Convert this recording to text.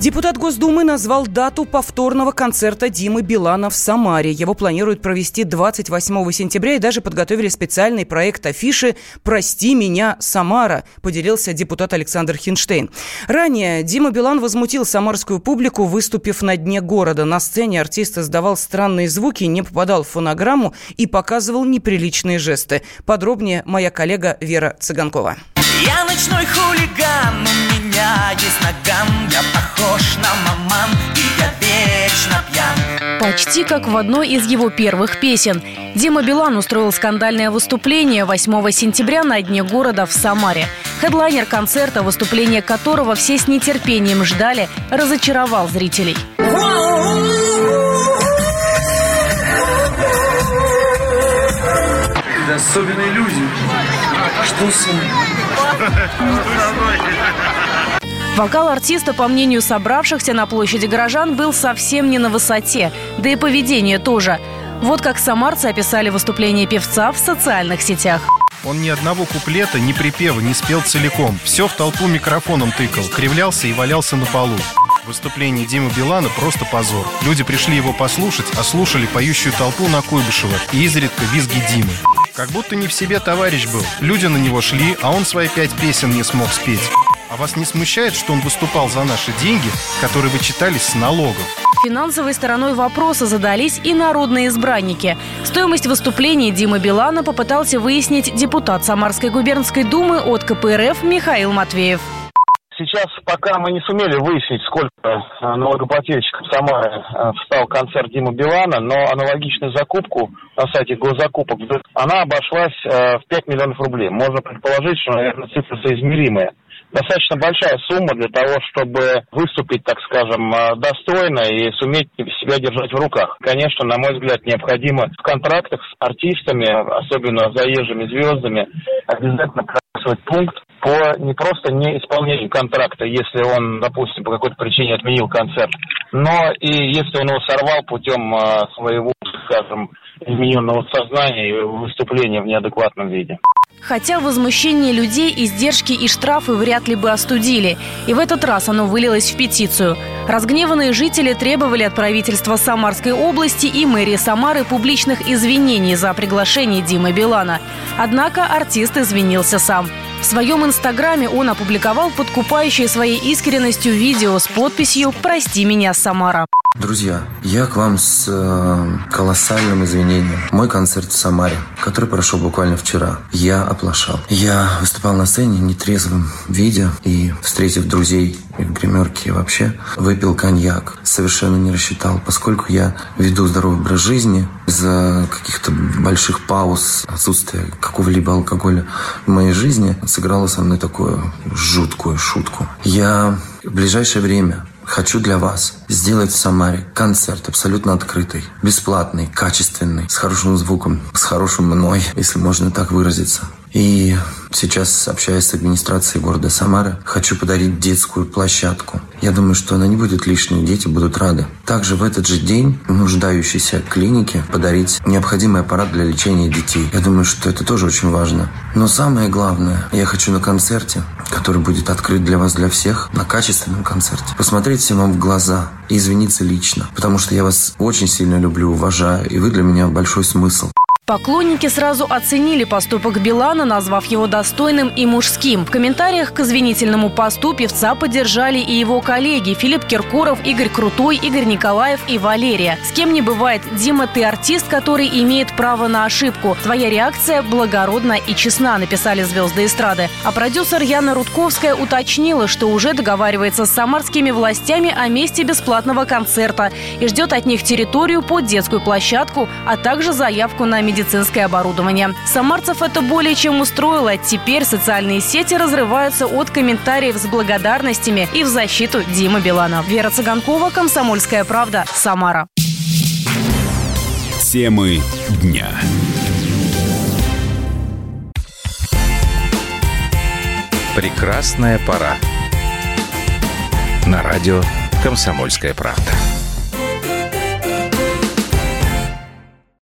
Депутат Госдумы назвал дату повторного концерта Димы Билана в Самаре. Его планируют провести 28 сентября и даже подготовили специальный проект афиши «Прости меня, Самара», поделился депутат Александр Хинштейн. Ранее Дима Билан возмутил самарскую публику, выступив на дне города. На сцене артист издавал странные звуки, не попадал в фонограмму и показывал неприличные жесты. Подробнее моя коллега Вера Цыганкова. Я ночной хулиган, у меня есть наган Я похож на маман, и я вечно пьян Почти как в одной из его первых песен. Дима Билан устроил скандальное выступление 8 сентября на дне города в Самаре. Хедлайнер концерта, выступление которого все с нетерпением ждали, разочаровал зрителей. Это особенные люди. Что с ним? Вокал артиста, по мнению собравшихся на площади горожан, был совсем не на высоте, да и поведение тоже. Вот как самарцы описали выступление певца в социальных сетях. Он ни одного куплета, ни припева не спел целиком. Все в толпу микрофоном тыкал, кривлялся и валялся на полу. Выступление Димы Билана просто позор. Люди пришли его послушать, а слушали поющую толпу на Куйбышева и изредка визги Димы. Как будто не в себе товарищ был. Люди на него шли, а он свои пять песен не смог спеть. А вас не смущает, что он выступал за наши деньги, которые вычитались с налогов? Финансовой стороной вопроса задались и народные избранники. Стоимость выступления Димы Билана попытался выяснить депутат Самарской губернской думы от КПРФ Михаил Матвеев. Сейчас пока мы не сумели выяснить, сколько налогоплательщиков Самары э, встал концерт Димы Билана, но аналогичную закупку на сайте госзакупок, она обошлась э, в 5 миллионов рублей. Можно предположить, что, наверное, цифра соизмеримая достаточно большая сумма для того, чтобы выступить, так скажем, э, достойно и суметь себя держать в руках. Конечно, на мой взгляд, необходимо в контрактах с артистами, особенно заезжими звездами, обязательно прописывать пункт по не просто не исполнению контракта, если он, допустим, по какой-то причине отменил концерт, но и если он его сорвал путем э, своего, скажем, измененного сознания и выступления в неадекватном виде. Хотя возмущение людей, издержки и штрафы вряд ли бы остудили. И в этот раз оно вылилось в петицию. Разгневанные жители требовали от правительства Самарской области и мэрии Самары публичных извинений за приглашение Димы Билана. Однако артист извинился сам. В своем инстаграме он опубликовал подкупающее своей искренностью видео с подписью «Прости меня, Самара». Друзья, я к вам с э, колоссальным извинением. Мой концерт в Самаре, который прошел буквально вчера, я оплошал. Я выступал на сцене нетрезвым виде и, встретив друзей в гримерке вообще, выпил коньяк. Совершенно не рассчитал, поскольку я веду здоровый образ жизни, из-за каких-то больших пауз, отсутствия какого-либо алкоголя в моей жизни сыграла со мной такую жуткую шутку. Я в ближайшее время Хочу для вас сделать в Самаре концерт абсолютно открытый, бесплатный, качественный, с хорошим звуком, с хорошим мной, если можно так выразиться. И сейчас, общаясь с администрацией города Самары, хочу подарить детскую площадку. Я думаю, что она не будет лишней, дети будут рады. Также в этот же день нуждающейся клинике подарить необходимый аппарат для лечения детей. Я думаю, что это тоже очень важно. Но самое главное, я хочу на концерте, который будет открыт для вас, для всех, на качественном концерте, посмотреть всем вам в глаза и извиниться лично, потому что я вас очень сильно люблю, уважаю, и вы для меня большой смысл. Поклонники сразу оценили поступок Билана, назвав его достойным и мужским. В комментариях к извинительному посту певца поддержали и его коллеги Филипп Киркоров, Игорь Крутой, Игорь Николаев и Валерия. С кем не бывает, Дима, ты артист, который имеет право на ошибку. Твоя реакция благородна и честна, написали звезды эстрады. А продюсер Яна Рудковская уточнила, что уже договаривается с самарскими властями о месте бесплатного концерта и ждет от них территорию под детскую площадку, а также заявку на медицинскую медицинское оборудование. Самарцев это более чем устроило. Теперь социальные сети разрываются от комментариев с благодарностями и в защиту Димы Билана. Вера Цыганкова, Комсомольская правда, Самара. Темы дня. Прекрасная пора. На радио «Комсомольская правда».